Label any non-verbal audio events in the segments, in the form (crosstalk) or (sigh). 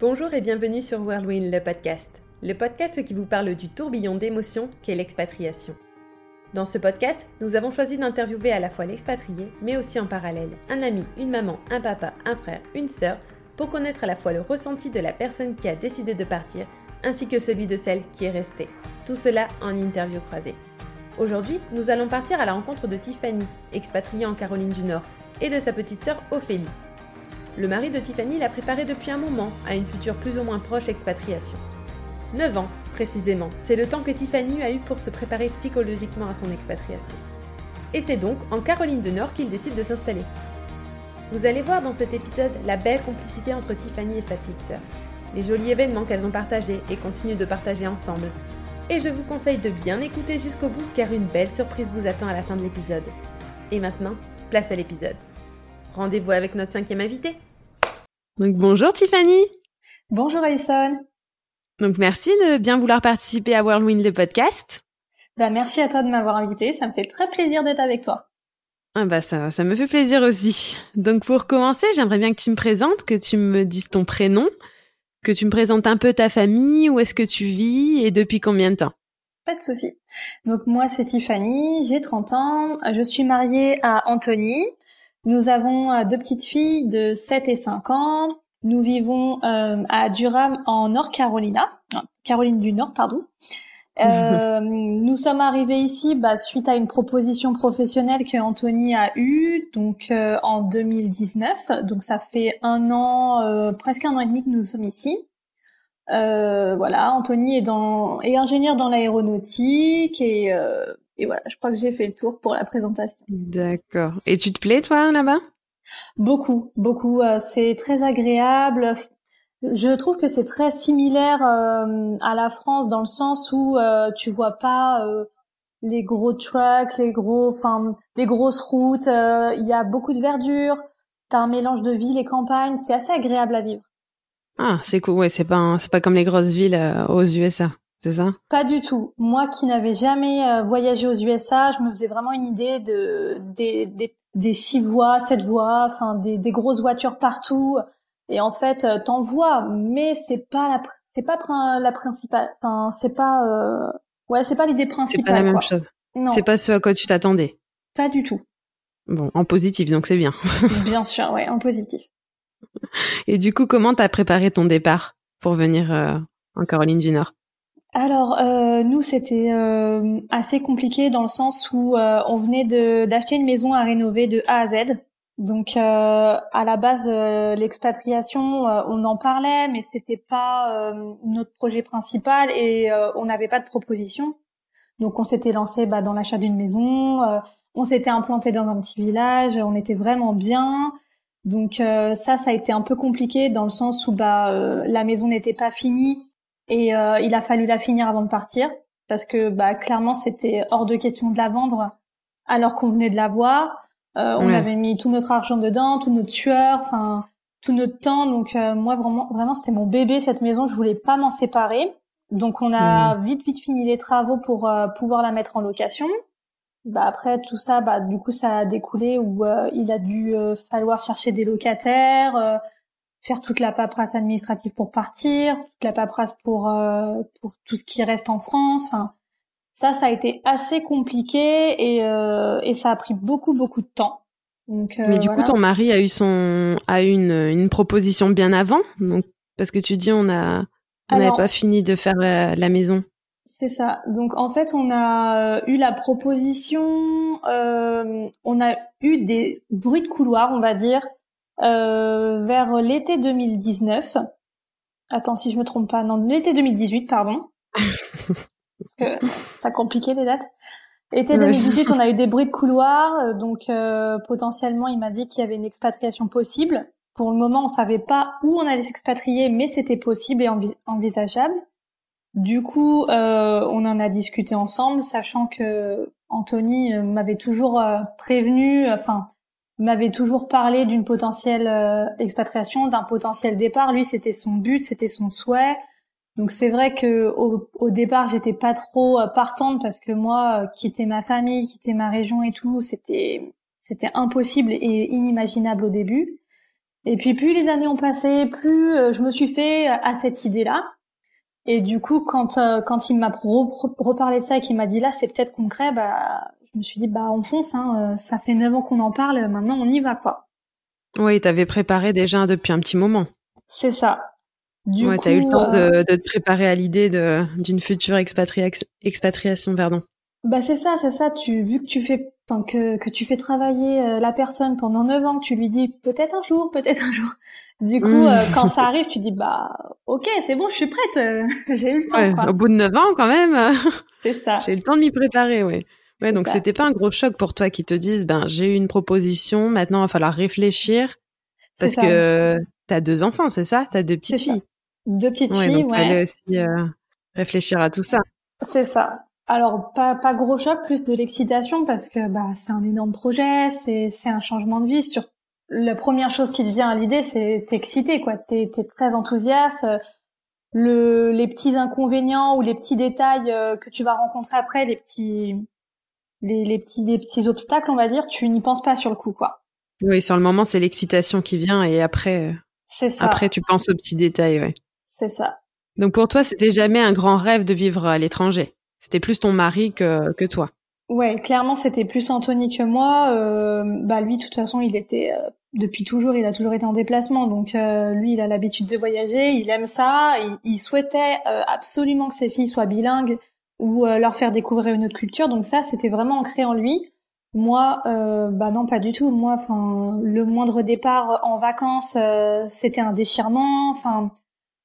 Bonjour et bienvenue sur Whirlwind, le podcast. Le podcast qui vous parle du tourbillon d'émotions qu'est l'expatriation. Dans ce podcast, nous avons choisi d'interviewer à la fois l'expatrié, mais aussi en parallèle un ami, une maman, un papa, un frère, une sœur, pour connaître à la fois le ressenti de la personne qui a décidé de partir, ainsi que celui de celle qui est restée. Tout cela en interview croisée. Aujourd'hui, nous allons partir à la rencontre de Tiffany, expatriée en Caroline du Nord, et de sa petite sœur Ophélie. Le mari de Tiffany l'a préparée depuis un moment à une future plus ou moins proche expatriation. 9 ans, précisément, c'est le temps que Tiffany a eu pour se préparer psychologiquement à son expatriation. Et c'est donc en Caroline du Nord qu'il décide de s'installer. Vous allez voir dans cet épisode la belle complicité entre Tiffany et sa petite sœur, les jolis événements qu'elles ont partagés et continuent de partager ensemble. Et je vous conseille de bien écouter jusqu'au bout car une belle surprise vous attend à la fin de l'épisode. Et maintenant, place à l'épisode. Rendez-vous avec notre cinquième invité. Donc bonjour Tiffany. Bonjour Alison. Donc merci de bien vouloir participer à Whirlwind le podcast. Bah merci à toi de m'avoir invité, ça me fait très plaisir d'être avec toi. Ah bah ça, ça me fait plaisir aussi. Donc pour commencer, j'aimerais bien que tu me présentes, que tu me dises ton prénom, que tu me présentes un peu ta famille, où est-ce que tu vis et depuis combien de temps? Pas de souci. Donc moi c'est Tiffany, j'ai 30 ans, je suis mariée à Anthony. Nous avons euh, deux petites filles de 7 et 5 ans. Nous vivons euh, à Durham en North Carolina, Caroline du Nord, pardon. (laughs) Euh, nous sommes arrivés ici bah, suite à une proposition professionnelle que Anthony a eue, donc euh, en 2019. Donc ça fait un an, euh, presque un an et demi que nous sommes ici. Euh, voilà, Anthony est dans est ingénieur dans l'aéronautique et et voilà, je crois que j'ai fait le tour pour la présentation. D'accord. Et tu te plais toi là-bas? Beaucoup, beaucoup. c'est très agréable. Je trouve que c'est très similaire euh, à la France dans le sens où euh, tu vois pas euh, les gros trucks, les gros, enfin les grosses routes. Il y a beaucoup de verdure. T'as un mélange de ville et campagne. C'est assez agréable à vivre. Ah, c'est cool. Ouais, c'est pas c'est pas comme les grosses villes aux USA, c'est ça? Pas du tout. Moi qui n'avais jamais voyagé aux USA, je me faisais vraiment une idée de des des, des six voies, sept voies, enfin des, des grosses voitures partout et en fait, euh, t'en vois, mais c'est pas la, c'est pas la principale. Enfin, c'est pas, euh... ouais, c'est pas l'idée principale. C'est pas la même chose. Non. C'est pas ce à quoi tu t'attendais. Pas du tout. Bon, en positif, donc c'est bien. (laughs) bien sûr, ouais, en positif. Et du coup, comment t'as préparé ton départ pour venir euh, en Caroline du Nord? Alors euh, nous c'était euh, assez compliqué dans le sens où euh, on venait d'acheter une maison à rénover de A à Z donc euh, à la base, euh, l'expatriation, euh, on en parlait, mais c'était pas notre projet principal et on n'avait pas de proposition. Donc on s'était lancé bah, dans l'achat d'une maison, on s'était implanté dans un petit village, on était vraiment bien. Donc ça, ça a été un peu compliqué dans le sens où bah la maison n'était pas finie et il a fallu la finir avant de partir parce que bah clairement c'était hors de question de la vendre alors qu'on venait de la voir. Euh, on avait mis tout notre argent dedans, tout notre sueur, enfin tout notre temps. Donc euh, moi vraiment, vraiment c'était mon bébé cette maison. Je voulais pas m'en séparer. Donc on a vite vite fini les travaux pour euh, pouvoir la mettre en location. Bah après tout ça, bah du coup ça a découlé où il a dû falloir chercher des locataires, faire toute la paperasse administrative pour partir, toute la paperasse pour pour tout ce qui reste en France. Enfin ça, ça a été assez compliqué et, euh, et ça a pris beaucoup, beaucoup de temps. Donc, euh, Mais du coup, ton mari a eu son a eu une, une proposition bien avant, donc parce que tu dis on a on n'avait pas fini de faire la, maison. C'est ça. Donc en fait, on a eu la proposition, euh, on a eu des bruits de couloir, on va dire, euh, vers l'été 2019. Attends, si je me trompe pas, non, l'été 2018, pardon. (laughs) parce que ça compliquait les dates. Été 2018, on a eu des bruits de couloir, euh, donc euh, potentiellement, il m'a dit qu'il y avait une expatriation possible. Pour le moment, on savait pas où on allait s'expatrier, mais c'était possible et envisageable. Du coup, euh, on en a discuté ensemble, sachant que Anthony m'avait toujours prévenu, enfin, m'avait toujours parlé d'une potentielle expatriation, d'un potentiel départ. Lui, c'était son but, c'était son souhait. Donc c'est vrai que au, au départ j'étais pas trop euh, partante parce que moi euh, quitter ma famille, quitter ma région et tout, c'était c'était impossible et inimaginable au début. Et puis plus les années ont passé, plus je me suis fait à cette idée-là. Et du coup, quand quand il m'a reparlé de ça et qu'il m'a dit là, c'est peut-être concret, bah je me suis dit bah on fonce. Hein, ça fait neuf ans qu'on en parle, maintenant on y va quoi. Oui, t'avais préparé déjà depuis un petit moment. C'est ça. Du ouais, t'as eu le temps de, de, te préparer à l'idée d'une future expatriation, pardon. Bah c'est ça, c'est ça. Tu vu que tu fais, que que tu fais travailler euh, la personne pendant neuf ans, que tu lui dis peut-être un jour, peut-être un jour. Du coup, mmh. euh, quand ça (laughs) arrive, tu dis bah ok, c'est bon, je suis prête, euh, (laughs) j'ai eu le temps. Ouais, Au bout de neuf ans, quand même. (laughs) C'est ça. j'ai eu le temps de m'y préparer, ouais. Ouais, donc c'était pas un gros choc pour toi qui te disent ben j'ai eu une proposition, maintenant il va falloir réfléchir parce que t'as deux enfants, c'est ça? T'as deux petites filles. Deux petites filles, donc ouais. Fallait aussi réfléchir à tout ça. C'est ça. Alors pas pas gros choc, plus de l'excitation parce que bah c'est un énorme projet, c'est c'est un changement de vie. Sur la première chose qui te vient à l'idée, c'est t'es excité quoi, t'es es très enthousiaste. Le les petits inconvénients ou les petits détails euh, que tu vas rencontrer après, les petits les, les petits les petits obstacles, on va dire, tu n'y penses pas sur le coup quoi. Oui, sur le moment, c'est l'excitation qui vient et après. Euh, c'est ça. Après, tu penses aux petits détails, ouais. C'est ça. Donc pour toi, c'était jamais un grand rêve de vivre à l'étranger. C'était plus ton mari que, que toi. Ouais, clairement, c'était plus Anthony que moi. Euh, bah lui, de toute façon, il était euh, depuis toujours, il a toujours été en déplacement. Donc euh, lui, il a l'habitude de voyager, il aime ça. Il, il souhaitait euh, absolument que ses filles soient bilingues ou leur faire découvrir une autre culture. Donc ça, c'était vraiment ancré en lui. Moi, bah non, pas du tout. Moi, enfin, le moindre départ en vacances, c'était un déchirement. Enfin,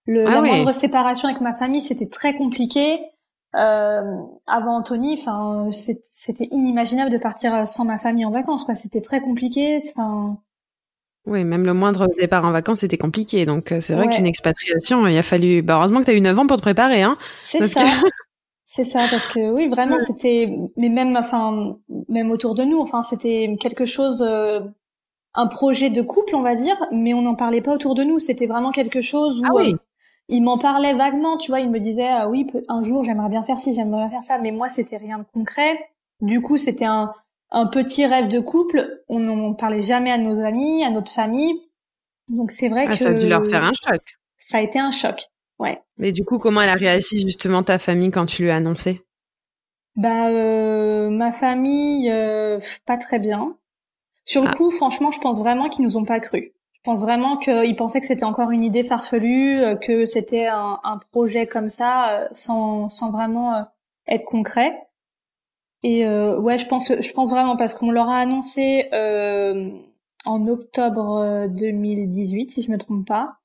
le, ah la moindre séparation avec ma famille, c'était très compliqué. Euh, avant Anthony, enfin, c'était inimaginable de partir euh, sans ma famille en vacances, quoi. C'était très compliqué. Enfin. Oui, même le moindre départ en vacances c'était compliqué. Donc euh, c'est vrai qu'une expatriation, il a fallu. Bah, heureusement que tu as eu 9 ans pour te préparer, hein. C'est ça. (laughs) c'est ça, parce que oui, vraiment, c'était. Mais même, enfin, même autour de nous, enfin, c'était quelque chose. Euh, un projet de couple, on va dire, mais on n'en parlait pas autour de nous. C'était vraiment quelque chose où. Ah oui il m'en parlait vaguement, tu vois, il me disait ah oui, un jour j'aimerais bien faire ci, j'aimerais bien faire ça, mais moi c'était rien de concret. Du coup, c'était un, un petit rêve de couple. On n'en parlait jamais à nos amis, à notre famille. Donc c'est vrai ah, que ça a dû leur faire un choc. Ça a été un choc, ouais. Mais du coup, comment elle a réagi justement ta famille quand tu lui as annoncé? Bah euh, ma famille, euh, pas très bien. Sur le ah. coup, franchement, je pense vraiment qu'ils nous ont pas cru. Je pense vraiment qu'ils pensaient que c'était encore une idée farfelue, euh, que c'était un, un, projet comme ça, euh, sans, sans vraiment euh, être concret. Et euh, ouais, je pense, je pense vraiment parce qu'on leur a annoncé euh, en octobre 2018, si je me trompe pas,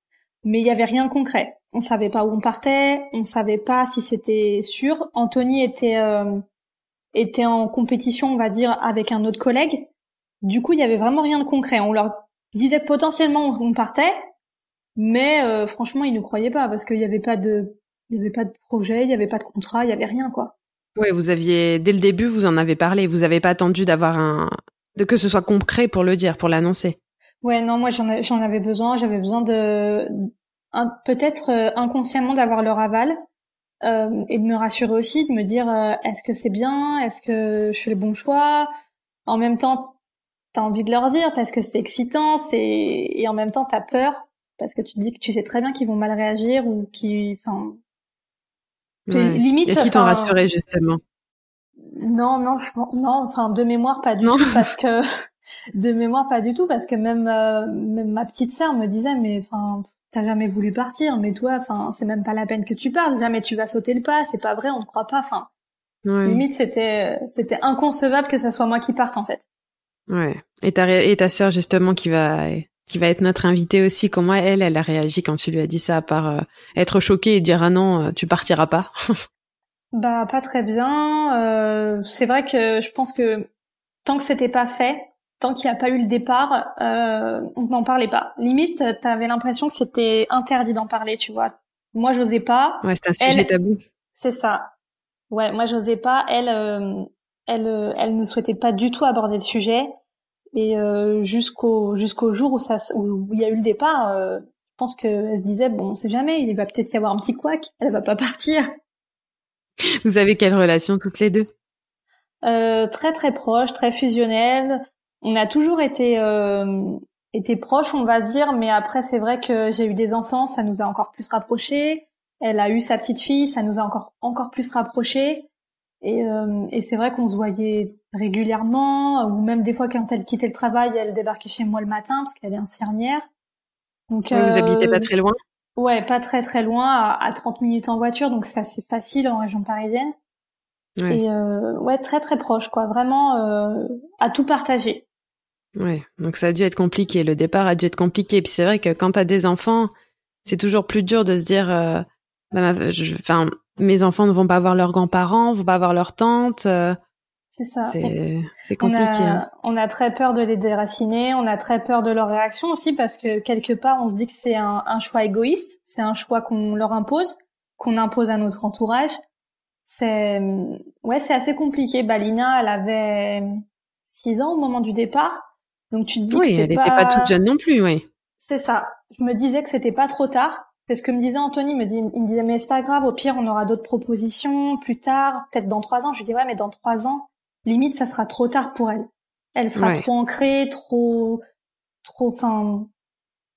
mais il y avait rien de concret. On savait pas où on partait, on savait pas si c'était sûr. Anthony était euh, était en compétition, on va dire, avec un autre collègue. Du coup, il y avait vraiment rien de concret. On leur disait que potentiellement on partait, mais euh, franchement, il ne croyait pas parce qu'il n'y avait pas de, il y avait pas de projet, il n'y avait pas de contrat, il y avait rien quoi. Oui, vous aviez dès le début, vous en avez parlé, vous n'avez pas attendu d'avoir un, de que ce soit concret pour le dire, pour l'annoncer. Ouais, non, moi j'en avais besoin, j'avais besoin de, peut-être euh, inconsciemment d'avoir leur aval. Euh, et de me rassurer aussi, de me dire euh, est-ce que c'est bien, est-ce que je fais le bon choix? En même temps, t'as envie de leur dire parce que c'est excitant, c'est et en même temps t'as peur parce que tu te dis que tu sais très bien qu'ils vont mal réagir ou qu'ils, enfin, limite. Est-ce qu'ils t'ont rassuré justement Non, non, je, non, enfin de mémoire pas du tout parce que (laughs) de mémoire pas du tout parce que même euh, même ma petite sœur me disait mais enfin t'as jamais voulu partir mais toi enfin c'est même pas la peine que tu parles jamais tu vas sauter le pas c'est pas vrai on ne croit pas enfin limite c'était c'était inconcevable que ça soit moi qui parte en fait Ouais. Et ta, et ta sœur, justement, qui va, qui va être notre invitée aussi, comment elle, elle a réagi quand tu lui as dit ça, à part euh, être choquée et dire ah non, euh, tu partiras pas? (laughs) Bah, pas très bien. Euh, c'est vrai que je pense que tant que c'était pas fait, tant qu'il n'y a pas eu le départ, euh, on n'en parlait pas. Limite, t'avais l'impression que c'était interdit d'en parler, tu vois. Moi, j'osais pas. Ouais, c'est un sujet tabou. C'est ça. Ouais, moi, j'osais pas. Elle, elle, elle ne souhaitait pas du tout aborder le sujet. Et euh, jusqu'au jusqu'au jour où ça où il y a eu le départ, euh, je pense qu'elle se disait bon, on sait jamais, il va peut-être y avoir un petit couac, elle va pas partir. (laughs) Vous avez quelle relation toutes les deux? Euh, Très très proche, très fusionnelle. On a toujours été été proches, on va dire. Mais après, c'est vrai que j'ai eu des enfants, ça nous a encore plus rapprochés. Elle a eu sa petite fille, ça nous a encore encore plus rapprochés. Et, euh, et c'est vrai qu'on se voyait régulièrement, ou même des fois quand elle quittait le travail, elle débarquait chez moi le matin parce qu'elle est infirmière. Donc, vous habitez pas très loin Ouais, pas très très loin, à, à 30 minutes en voiture, donc c'est assez facile en région parisienne. Ouais. Et euh, ouais, très très proche, quoi. Vraiment euh, à tout partager. Ouais, donc ça a dû être compliqué. Le départ a dû être compliqué. Puis c'est vrai que quand t'as des enfants, c'est toujours plus dur de se dire, euh, bah, enfin, mes enfants ne vont pas voir leurs grands-parents, vont pas voir leurs tantes. Euh, c'est ça. C'est compliqué. On a, hein. on a, très peur de les déraciner, on a très peur de leur réaction aussi parce que quelque part on se dit que c'est un, un, choix égoïste, c'est un choix qu'on leur impose, qu'on impose à notre entourage. C'est ouais, c'est assez compliqué. Balina, elle avait six ans au moment du départ, donc tu te dis oui, que elle n'était pas... pas toute jeune non plus, oui. C'est ça. Je me disais que c'était pas trop tard. C'est ce que me disait Anthony. Il me, dit, il me disait mais c'est pas grave. Au pire, on aura d'autres propositions plus tard, peut-être dans trois ans. Je lui dis ouais, mais dans trois ans, limite ça sera trop tard pour elle. Elle sera trop ancrée, trop, trop, enfin,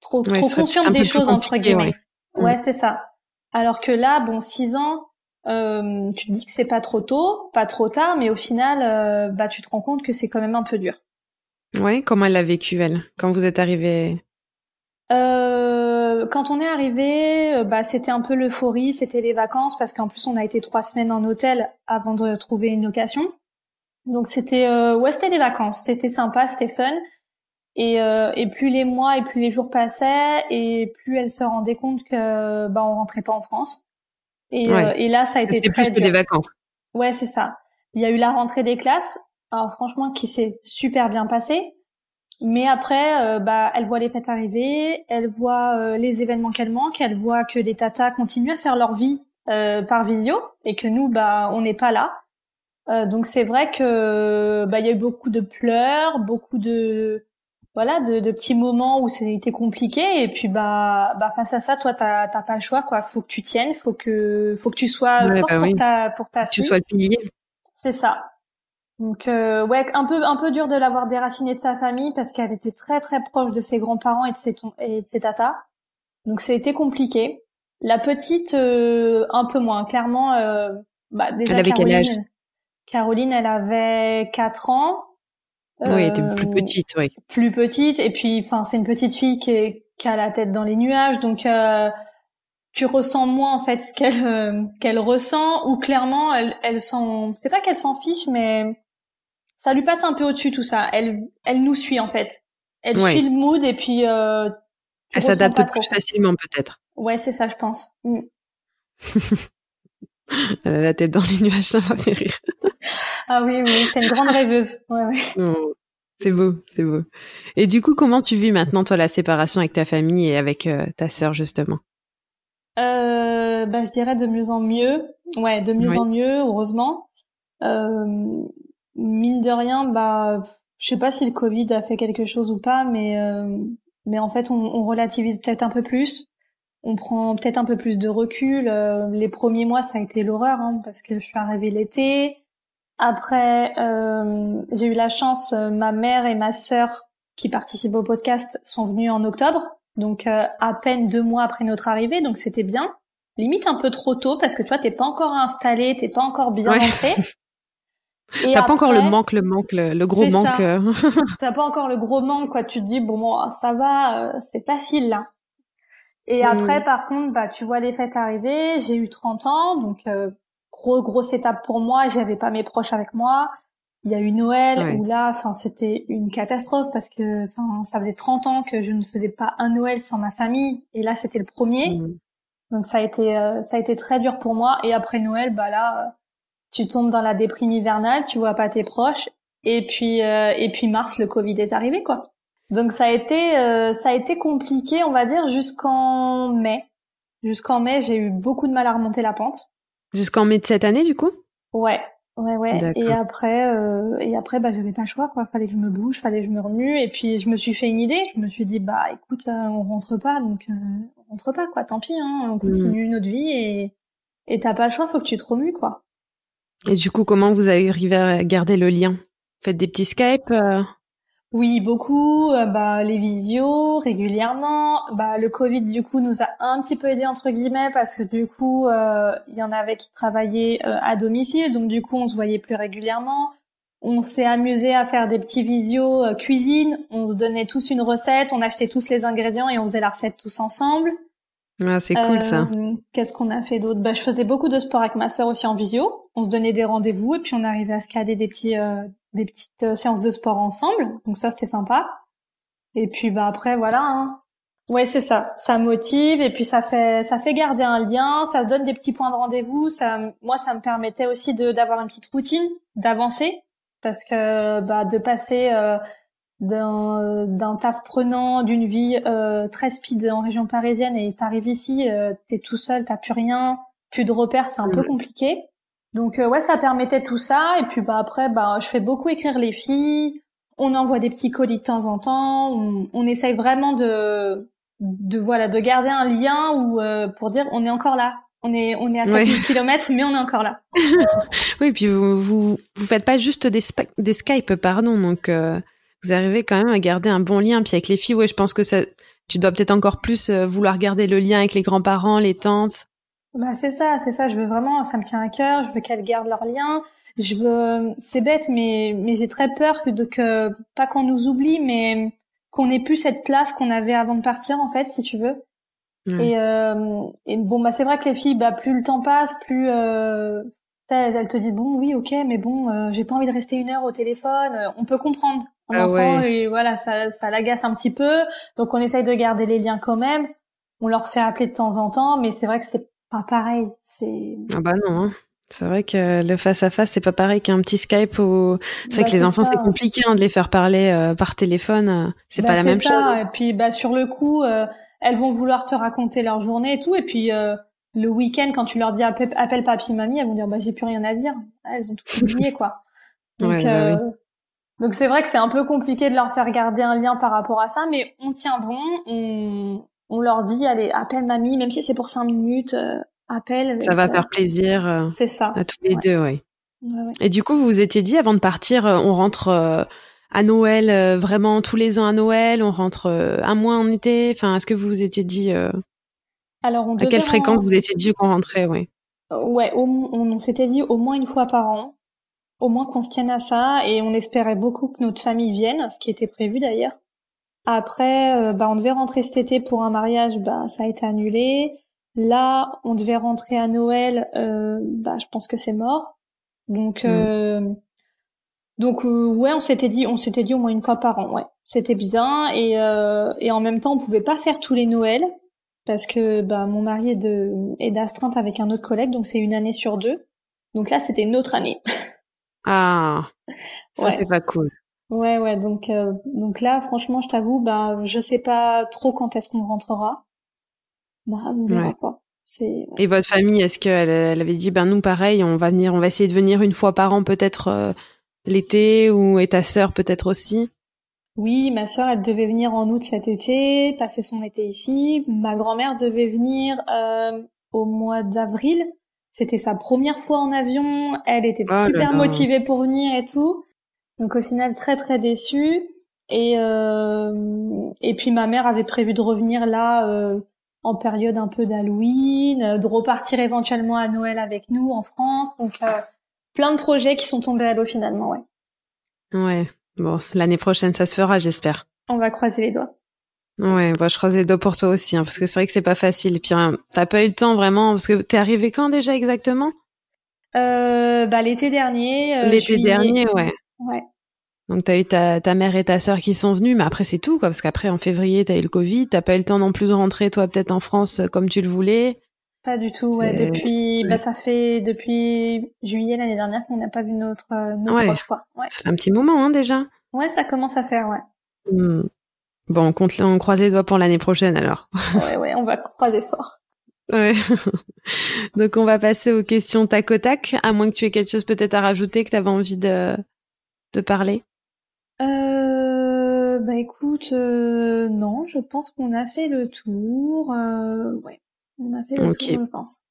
trop, trop consciente des choses entre guillemets. Ouais, mm. c'est ça. Alors que là, bon, six ans, euh, tu te dis que c'est pas trop tôt, pas trop tard, mais au final, euh, bah, tu te rends compte que c'est quand même un peu dur. Ouais, comment elle l'a vécu elle quand vous êtes arrivé euh, Quand on est arrivé, euh, bah, c'était un peu l'euphorie, c'était les vacances parce qu'en plus on a été trois semaines en hôtel avant de trouver une location. Donc c'était euh, ouais c'était les vacances, c'était sympa, c'était fun. Et, euh, et plus les mois et plus les jours passaient et plus elle se rendait compte que bah on rentrait pas en France. Et, euh, et là ça a été C'était plus que des vacances. Ouais c'est ça. Il y a eu la rentrée des classes, alors franchement qui s'est super bien passée. Mais après, euh, bah, elle voit les fêtes arriver, elle voit euh, les événements qu'elle manque, elle voit que les tatas continuent à faire leur vie euh, par visio et que nous, bah, on n'est pas là. Euh, donc c'est vrai que bah il y a eu beaucoup de pleurs, beaucoup de voilà de, de petits moments où c'était compliqué et puis bah bah face à ça toi t'as t'as pas le choix quoi faut que tu tiennes faut que faut que tu sois fort bah pour ta pour ta fille. tu sois le pilier c'est ça donc euh, ouais un peu un peu dur de l'avoir déracinée de sa famille parce qu'elle était très très proche de ses grands-parents et de ses et de ses tatas. Donc été compliqué. La petite euh, un peu moins. Clairement euh, bah déjà elle avait quel âge? Caroline, elle avait 4 ans. Oui, elle était plus euh, petite, oui. Plus petite, et puis, enfin, c'est une petite fille qui, est, qui a la tête dans les nuages, donc euh, tu ressens moins en fait ce qu'elle euh, ce qu'elle ressent, ou clairement, elle, elle s'en, c'est pas qu'elle s'en fiche, mais ça lui passe un peu au-dessus tout ça. Elle, elle nous suit en fait. Elle suit le mood et puis. Euh, elle s'adapte plus facilement peut-être. Ouais, c'est ça, je pense. Mm. (laughs) Elle a la tête dans les nuages, ça m'a fait rire. ah oui, oui, c'est une grande rêveuse. Ouais, ouais. (laughs) c'est beau, c'est beau. Et du coup, comment tu vis maintenant, toi, la séparation avec ta famille et avec euh, ta sœur, justement? Euh, bah, Je dirais de mieux en mieux. Ouais, de mieux en mieux, heureusement. Euh, mine de rien, bah, je sais pas si le Covid a fait quelque chose ou pas, mais, euh, mais en fait, on, on relativise peut-être un peu plus on prend peut-être un peu plus de recul. Euh, les premiers mois, ça a été l'horreur hein, parce que je suis arrivée l'été. Après, euh, j'ai eu la chance, euh, ma mère et ma sœur qui participent au podcast sont venues en octobre, donc à peine deux mois après notre arrivée, donc c'était bien. Limite un peu trop tôt parce que toi, t'es pas encore installé, t'es pas encore bien rentré. (laughs) T'as pas encore le manque, le manque, le, gros manque. (laughs) T'as pas encore le gros manque, quoi. Tu te dis bon, bon ça va, c'est facile là. Et après, par contre, bah, tu vois les fêtes arriver. J'ai eu 30 ans, donc euh, gros grosse étape pour moi. J'avais pas mes proches avec moi. Il y a eu Noël où là, enfin, c'était une catastrophe parce que, enfin, ça faisait 30 ans que je ne faisais pas un Noël sans ma famille, et là, c'était le premier. Mm. Donc ça a été, euh, ça a été très dur pour moi. Et après Noël, bah là, tu tombes dans la déprime hivernale, tu vois pas tes proches, et puis, euh, et puis mars, le Covid est arrivé, quoi. Donc ça a été euh, ça a été compliqué, on va dire jusqu'en mai. Jusqu'en mai, j'ai eu beaucoup de mal à remonter la pente. Jusqu'en mai de cette année, du coup? Ouais, ouais, ouais. Et après, euh, et après, bah, j'avais pas le choix, quoi. Fallait que je me bouge, fallait que je me remue. Et puis, je me suis fait une idée. Je me suis dit, bah, écoute, euh, on rentre pas, donc euh, on rentre pas, quoi. Tant pis, hein. On continue notre vie et et t'as pas le choix, faut que tu te remues, quoi. Et du coup, comment vous avez arrivé à garder le lien? Faites des petits Skype Oui, beaucoup. Euh, bah, les visios régulièrement. Bah, le Covid du coup nous a un petit peu aidé entre guillemets parce que du coup euh, il y en avait qui travaillaient euh, à domicile, donc du coup on se voyait plus régulièrement. On s'est amusé à faire des petits visios cuisine. On se donnait tous une recette, on achetait tous les ingrédients et on faisait la recette tous ensemble. Ah, c'est cool ça. Qu'est-ce qu'on a fait d'autre? Bah, je faisais beaucoup de sport avec ma sœur aussi en visio. On se donnait des rendez-vous et puis on arrivait à se caler des petits des petites euh, séances de sport ensemble. Donc ça, c'était sympa. Et puis bah après, voilà. Hein. Ouais, c'est ça. Ça motive et puis ça fait ça fait garder un lien. Ça donne des petits points de rendez-vous. Ça, moi, ça me permettait aussi d'avoir une petite routine, d'avancer, parce que bah de passer euh, d'un d'un taf prenant, d'une vie euh, très speed en région parisienne et t'arrives ici, euh, t'es tout seul, t'as plus rien, plus de repères, c'est un peu compliqué. Donc euh, ouais, ça permettait tout ça. Et puis bah après, bah je fais beaucoup écrire les filles. On envoie des petits colis de temps en temps. On, on essaye vraiment de, de voilà, de garder un lien ou euh, pour dire on est encore là. On est on est à 7000 km, mais on est encore là. (laughs) oui, puis vous vous vous faites pas juste des des Skype, pardon. Donc euh, vous arrivez quand même à garder un bon lien. Puis avec les filles, ouais, je pense que ça, tu dois peut-être encore plus vouloir garder le lien avec les grands-parents, les tantes. Bah c'est ça, c'est ça. Je veux vraiment, ça me tient à cœur. Je veux qu'elles gardent leur lien. Je veux, c'est bête, mais mais j'ai très peur que, de, que pas qu'on nous oublie, mais qu'on ait plus cette place qu'on avait avant de partir en fait, si tu veux. Et, euh, et bon bah c'est vrai que les filles, bah plus le temps passe, plus euh, elles, te disent bon oui ok, mais bon euh, j'ai pas envie de rester une heure au téléphone. On peut comprendre un ah enfant et voilà ça ça l'agace un petit peu, donc on essaye de garder les liens quand même. On leur fait appeler de temps en temps, mais c'est vrai que c'est pas pareil. C'est ah bah non. Hein. C'est vrai que le face à face, c'est pas pareil qu'un petit Skype. Ou... C'est vrai bah, que les enfants, c'est compliqué hein, de les faire parler euh, par téléphone. Euh, c'est bah, pas la même ça. chose. Et puis, bah sur le coup, euh, elles vont vouloir te raconter leur journée et tout. Et puis le week-end, quand tu leur dis appelle, appelle papy, mamie, elles vont dire bah j'ai plus rien à dire. Ah, elles ont tout oublié quoi. (laughs) Donc bah donc c'est vrai que c'est un peu compliqué de leur faire garder un lien par rapport à ça, mais on tient bon. On on leur dit allez appelle mamie même si c'est pour cinq minutes euh, appelle ça va faire plaisir euh, c'est ça à tous les deux oui et du coup vous vous étiez dit avant de partir euh, on rentre à Noël vraiment tous les ans à Noël on rentre un mois en été enfin est-ce que vous vous étiez dit alors on à quelle fréquence vous étiez dit qu'on rentrait ouais ouais on, on s'était dit au moins une fois par an au moins qu'on se tienne à ça et on espérait beaucoup que notre famille vienne ce qui était prévu d'ailleurs après, euh, bah, on devait rentrer cet été pour un mariage, bah, ça a été annulé. Là, on devait rentrer à Noël, euh, bah, je pense que c'est mort. Donc, mm. euh, donc ouais, on s'était dit, on s'était dit au moins une fois par an, ouais, c'était bien. Et, et en même temps, on pouvait pas faire tous les Noëls parce que bah, mon mari est de est d'astreinte avec un autre collègue, donc c'est une année sur deux. Donc là, c'était une autre année. (laughs) Ah, ça c'est pas cool. Ouais, ouais. Donc, euh, donc là, franchement, je t'avoue, bah, je sais pas trop quand est-ce qu'on rentrera. Bah, on verra pas. C'est. Et votre famille, est-ce qu'elle elle avait dit, ben nous, pareil, on va venir, on va essayer de venir une fois par an, peut-être euh, l'été, ou et ta sœur peut-être aussi? Oui, ma sœur, elle devait venir en août cet été, passer son été ici. Ma grand-mère devait venir euh, au mois d'avril. C'était sa première fois en avion. Elle était oh super motivée pour venir et tout. Donc au final très très déçue. Et euh, et puis ma mère avait prévu de revenir là euh, en période un peu d'Halloween, de repartir éventuellement à Noël avec nous en France. Donc euh, plein de projets qui sont tombés à l'eau finalement, ouais. Ouais. Bon, l'année prochaine ça se fera, j'espère. On va croiser les doigts. Ouais, bah, je croise les doigts pour toi aussi, hein, parce que c'est vrai que c'est pas facile. Et puis, hein, t'as pas eu le temps vraiment, parce que t'es arrivé quand déjà exactement? Euh, Bah l'été dernier. l'été dernier, ouais. Ouais. Donc t'as eu ta, ta mère et ta sœur qui sont venues, mais après c'est tout, quoi, parce qu'après en février t'as eu le Covid, t'as pas eu le temps non plus de rentrer toi peut-être en France euh, comme tu le voulais. Pas du tout, ouais. Depuis, bah ça fait depuis juillet l'année dernière qu'on n'a pas vu notre euh, notre ouais. proche, quoi. Ouais. Ça fait un petit moment, hein, déjà. Ouais, ça commence à faire, ouais. Hmm. Bon, on, compte, on croise les doigts pour l'année prochaine alors. (laughs) ouais, ouais, on va croiser fort. Ouais. (laughs) Donc on va passer aux questions tac au tac, à moins que tu aies quelque chose peut-être à rajouter que tu avais envie de de parler. Euh, bah écoute, euh, non, je pense qu'on a fait le tour. Euh, ouais, on a fait le tour, je pense.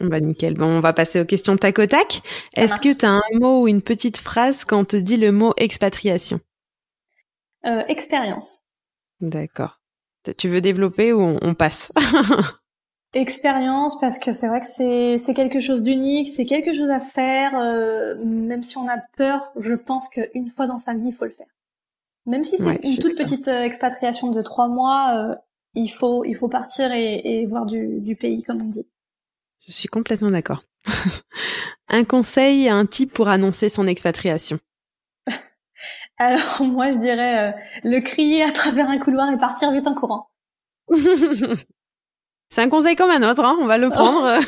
Bah nickel. Bon, on va passer aux questions tac au tac. Est-ce que tu as un mot ou une petite phrase quand on te dit le mot expatriation? Expérience. D'accord. Tu veux développer ou on, passe? (laughs) Expérience parce que c'est vrai que c'est c'est quelque chose d'unique, c'est quelque chose à faire. même si on a peur, je pense qu'une fois dans sa vie, il faut le faire. Même si c'est une toute petite expatriation de trois mois, il faut il faut partir et, et voir du, du pays comme on dit. Je suis complètement d'accord. (laughs) un conseil, un type pour annoncer son expatriation. (laughs) Alors moi je dirais euh, le crier à travers un couloir et partir vite en courant. (laughs) C'est un conseil comme un autre, hein, on va le prendre.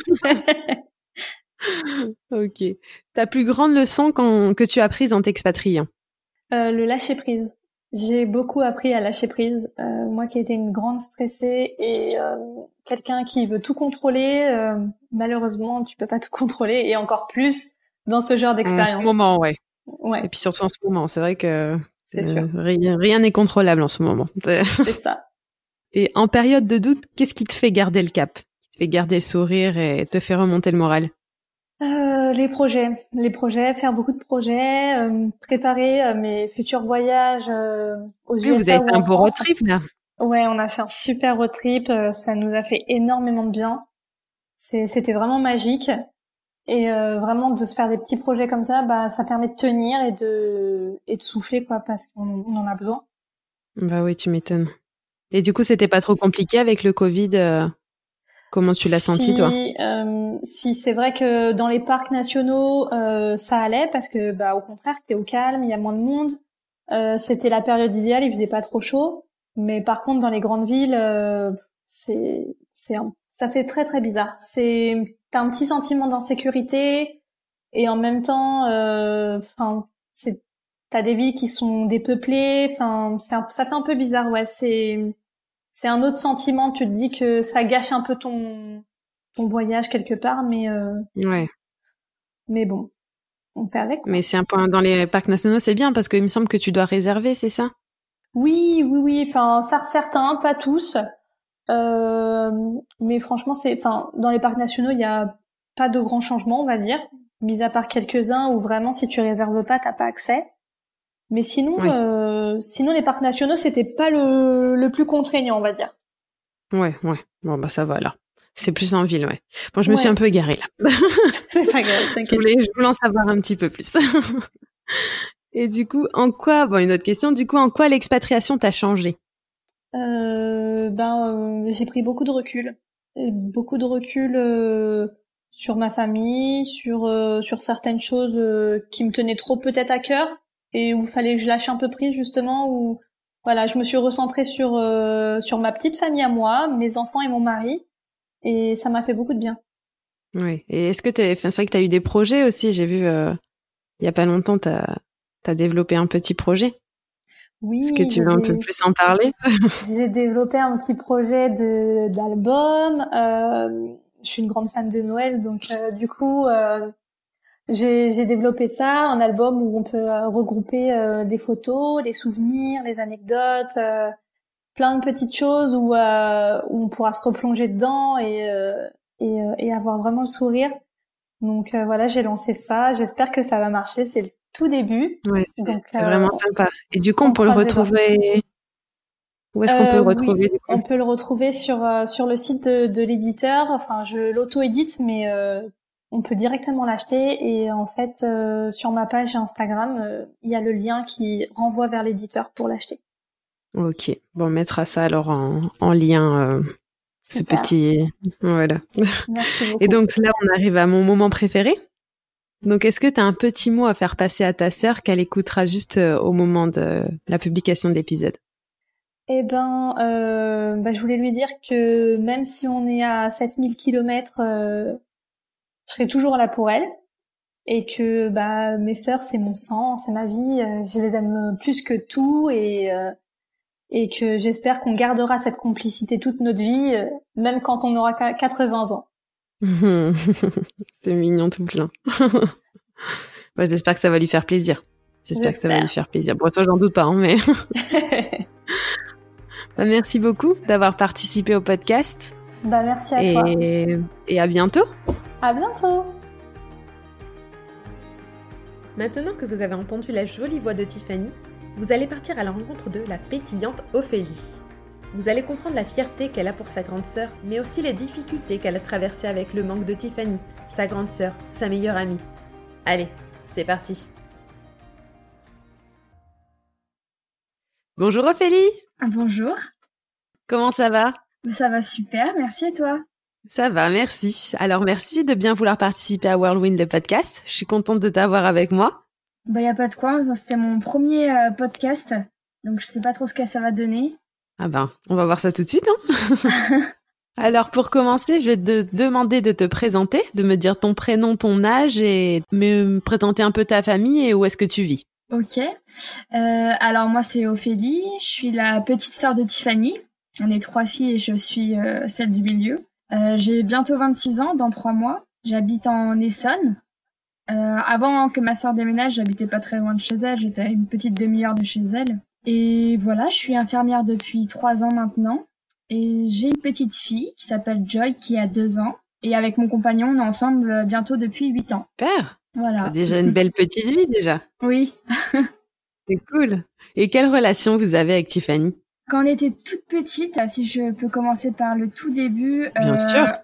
ok. Ta plus grande leçon que tu as prise en t'expatriant? Euh, Le lâcher prise. J'ai beaucoup appris à lâcher prise. Euh, moi qui étais une grande stressée et euh, quelqu'un qui veut tout contrôler, euh, malheureusement, tu peux pas tout contrôler et encore plus dans ce genre d'expérience. En ce moment, ouais. Ouais. Et puis surtout en ce moment, c'est vrai que c'est sûr. Rien n'est contrôlable en ce moment. (laughs) C'est ça. Et en période de doute, qu'est-ce qui te fait garder le cap? Qui te fait garder le sourire et te fait remonter le moral? Euh, les projets, les projets, faire beaucoup de projets, euh, préparer euh, mes futurs voyages euh, aux oui, Vous avez fait un beau road trip là. Ouais, on a fait un super road trip, ça nous a fait énormément de bien. C'était vraiment magique et vraiment de se faire des petits projets comme ça, bah ça permet de tenir et de et de souffler quoi parce qu'on on en a besoin. Bah oui, tu m'étonnes. Et du coup, c'était pas trop compliqué avec le Covid Comment tu l'as senti toi? Euh, Si c'est vrai que dans les parcs nationaux, euh, ça allait parce que bah au contraire, t'es au calme, il y a moins de monde. Euh, c'était la période idéale, il faisait pas trop chaud. Mais par contre, dans les grandes villes, euh, c'est c'est ça fait très très bizarre. C'est t'as un petit sentiment d'insécurité et en même temps, euh, enfin c'est t'as des villes qui sont dépeuplées. Enfin ça fait un peu bizarre, ouais. C'est c'est un autre sentiment. Tu te dis que ça gâche un peu ton ton voyage quelque part, mais euh, ouais. Mais bon, on fait avec. Mais c'est un point dans les parcs nationaux, c'est bien parce qu'il me semble que tu dois réserver, c'est ça? Oui, oui, oui. Enfin, certains, pas tous. Euh, mais franchement, c'est, enfin, dans les parcs nationaux, il n'y a pas de grands changements, on va dire, mis à part quelques-uns où vraiment, si tu réserves pas, t'as pas accès. Mais sinon, euh, sinon les parcs nationaux, c'était pas le, le plus contraignant, on va dire. Ouais, ouais. Bon, bah ça va là. C'est plus en ville, ouais. Bon, je me suis un peu égarée là. (laughs) (laughs) c'est pas grave, t'inquiète. Je voulais, je voulais en savoir un petit peu plus. (laughs) Et du coup, en quoi, bon, une autre question, du coup, en quoi l'expatriation t'a changé? Euh, Ben, euh, j'ai pris beaucoup de recul. Beaucoup de recul euh, sur ma famille, sur, sur certaines choses qui me tenaient trop peut-être à cœur et où fallait que je lâche un peu prise justement où voilà je me suis recentrée sur euh, sur ma petite famille à moi mes enfants et mon mari et ça m'a fait beaucoup de bien. Oui. Et est-ce que tu enfin, c'est vrai que tu as eu des projets aussi. J'ai vu euh, il y a pas longtemps tu as développé un petit projet. Oui est-ce que tu veux un peu plus en parler? (laughs) j'ai développé un petit projet de d'album. Euh, je suis une grande fan de Noël donc euh, du coup euh, j'ai développé ça, un album où on peut euh, regrouper euh, des photos, les souvenirs, les anecdotes, euh, plein de petites choses où, où, on pourra se replonger dedans et, et, et avoir vraiment le sourire. Donc voilà, j'ai lancé ça. J'espère que ça va marcher. C'est le tout début. Ouais, c'est vraiment sympa. Et du coup, on, peut le retrouver. Où est-ce qu'on peut le retrouver On peut le retrouver sur sur le site de, de l'éditeur. Enfin, je l'auto-édite, mais on peut directement l'acheter et en fait euh, sur ma page Instagram euh, il y a le lien qui renvoie vers l'éditeur pour l'acheter. Ok, bon on mettra ça alors en, en lien euh, ce petit voilà. Merci beaucoup. Et donc là on arrive à mon moment préféré. Donc est-ce que tu as un petit mot à faire passer à ta sœur qu'elle écoutera juste au moment de la publication de l'épisode? Eh ben, bah, je voulais lui dire que même si on est à 7000 kilomètres je serai toujours là pour elle et que bah mes sœurs c'est mon sang, c'est ma vie, euh, je les aime plus que tout et euh, et que j'espère qu'on gardera cette complicité toute notre vie, euh, même quand on aura 80 ans. (laughs) c'est mignon tout plein. (laughs) bah, j'espère que ça va lui faire plaisir. J'espère que ça va lui faire plaisir. Bon, ça j'en doute pas, hein, mais. (laughs) bah, merci beaucoup d'avoir participé au podcast. Bah merci à toi. Et à bientôt. À bientôt. Maintenant que vous avez entendu la jolie voix de Tiffany, vous allez partir à la rencontre de la pétillante Ophélie. Vous allez comprendre la fierté qu'elle a pour sa grande sœur, mais aussi les difficultés qu'elle a traversées avec le manque de Tiffany, sa grande sœur, sa meilleure amie. Allez, c'est parti. Bonjour Ophélie. Bonjour. Comment ça va? Ça va super, merci. Et toi? Ça va, merci. Alors merci de bien vouloir participer à Whirlwind le podcast. Je suis contente de t'avoir avec moi. Bah y a pas de quoi, c'était mon premier euh, podcast, donc je sais pas trop ce que ça va donner. Ah ben, on va voir ça tout de suite. Hein (laughs) Alors pour commencer, je vais te demander de te présenter, de me dire ton prénom, ton âge et me présenter un peu ta famille et où est-ce que tu vis. Ok. Euh, alors moi c'est Ophélie, je suis la petite sœur de Tiffany. On est trois filles et je suis euh, celle du milieu. Euh, j'ai bientôt 26 ans, dans trois mois. J'habite en Essonne. Euh, avant que ma sœur déménage, j'habitais pas très loin de chez elle. J'étais à une petite demi-heure de chez elle. Et voilà, je suis infirmière depuis trois ans maintenant. Et j'ai une petite fille qui s'appelle Joy, qui a deux ans. Et avec mon compagnon, on est ensemble bientôt depuis huit ans. Père Voilà. Déjà une belle petite vie déjà. Oui. (laughs) C'est cool. Et quelle relation vous avez avec Tiffany? Quand on était toute petite, si je peux commencer par le tout début, euh,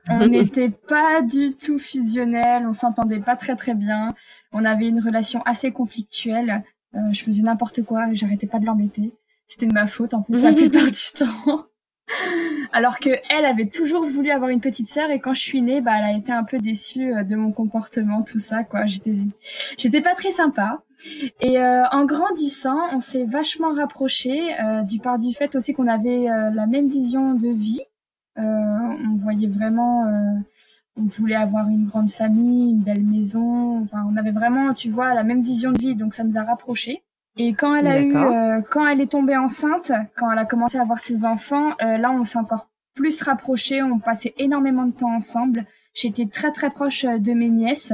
on (laughs) n'était pas du tout fusionnel, on s'entendait pas très très bien, on avait une relation assez conflictuelle. Euh, je faisais n'importe quoi, j'arrêtais pas de l'embêter. C'était de ma faute en plus la (laughs) plupart du temps. Alors que elle avait toujours voulu avoir une petite sœur et quand je suis née, bah elle a été un peu déçue euh, de mon comportement, tout ça quoi. J'étais j'étais pas très sympa. Et euh, en grandissant, on s'est vachement rapprochés euh, du part du fait aussi qu'on avait la même vision de vie. on voyait vraiment on voulait avoir une grande famille, une belle maison, enfin on avait vraiment tu vois la même vision de vie donc ça nous a rapprochés. Et quand elle a eu, euh, quand elle est tombée enceinte, quand elle a commencé à avoir ses enfants, euh, là on s'est encore plus rapprochés, on passait énormément de temps ensemble. J'étais très très proche euh, de mes nièces.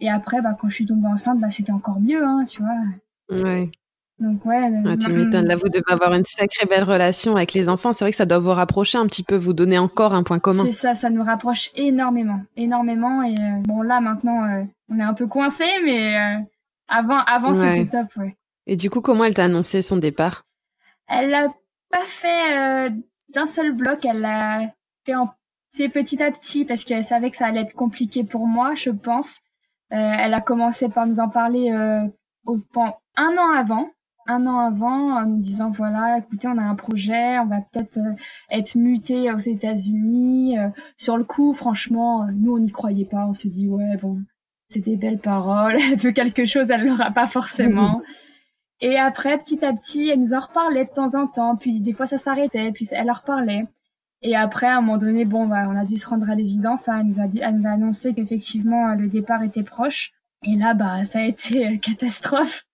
Et après, bah, quand je suis tombée enceinte, bah, c'était encore mieux, hein, tu vois. Ouais. Donc ouais. Ah, tu m'étonnes. Là, vous devez avoir une sacrée belle relation avec les enfants. C'est vrai que ça doit vous rapprocher un petit peu, vous donner encore un point commun. C'est ça, ça nous rapproche énormément, énormément. Et bon, là maintenant, on est un peu coincé, mais avant, avant c'était top, ouais. Et du coup, comment elle t'a annoncé son départ? Elle l'a pas fait euh, d'un seul bloc, elle l'a fait en c'est petit à petit parce qu'elle savait que ça allait être compliqué pour moi, je pense. Euh, elle a commencé par nous en parler euh, au, un an avant, un an avant, en nous disant voilà, écoutez, on a un projet, on va peut-être euh, être muté aux États-Unis. Euh, sur le coup, franchement, nous on n'y croyait pas, on se dit ouais bon, c'est des belles paroles, (laughs) elle veut quelque chose, elle l'aura pas forcément. (laughs) Et après, petit à petit, elle nous en reparlait de temps en temps. Puis des fois, ça s'arrêtait. Puis elle en reparlait. Et après, à un moment donné, bon, bah, on a dû se rendre à l'évidence. Hein. Elle nous a dit, elle nous a annoncé qu'effectivement le départ était proche. Et là, bah, ça a été (laughs) catastrophe.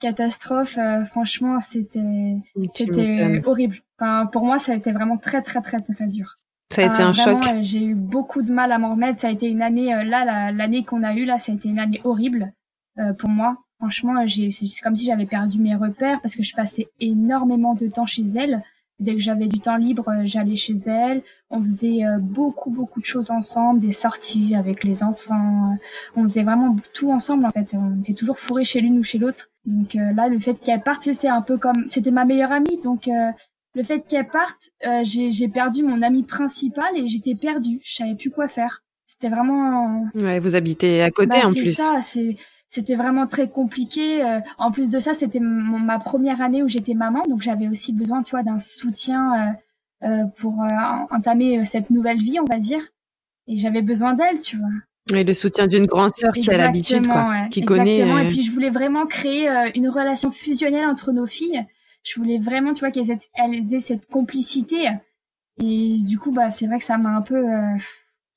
Catastrophe. Euh, franchement, c'était, c'était horrible. Enfin, pour moi, ça a été vraiment très, très, très, très dur. Ça a été un choc. Euh, j'ai eu beaucoup de mal à m'en remettre. Ça a été une année, euh, là, l'année qu'on a eue, là, ça a été une année horrible pour moi. Franchement, c'est comme si j'avais perdu mes repères parce que je passais énormément de temps chez elle. Dès que j'avais du temps libre, euh, j'allais chez elle. On faisait euh, beaucoup, beaucoup de choses ensemble, des sorties avec les enfants. On faisait vraiment tout ensemble, en fait. On était toujours fourrés chez l'une ou chez l'autre. Donc euh, là, le fait qu'elle parte, c'était un peu comme... C'était ma meilleure amie, donc... le fait qu'elle parte, j'ai perdu mon amie principale et j'étais perdue. Je savais plus quoi faire. C'était vraiment. Ouais, vous habitez à côté bah, en plus. C'est ça. C'est c'était vraiment très compliqué. Euh, en plus de ça, c'était ma première année où j'étais maman, donc j'avais aussi besoin, tu vois, d'un soutien euh, euh, pour entamer cette nouvelle vie, on va dire. Et j'avais besoin d'elle, tu vois. Et le soutien d'une grande sœur qui a l'habitude, quoi, qui connaît. Exactement. Et puis je voulais vraiment créer une relation fusionnelle entre nos filles. Je voulais vraiment, tu vois, qu'elles aient, cette complicité. Et du coup, bah, c'est vrai que ça m'a un peu,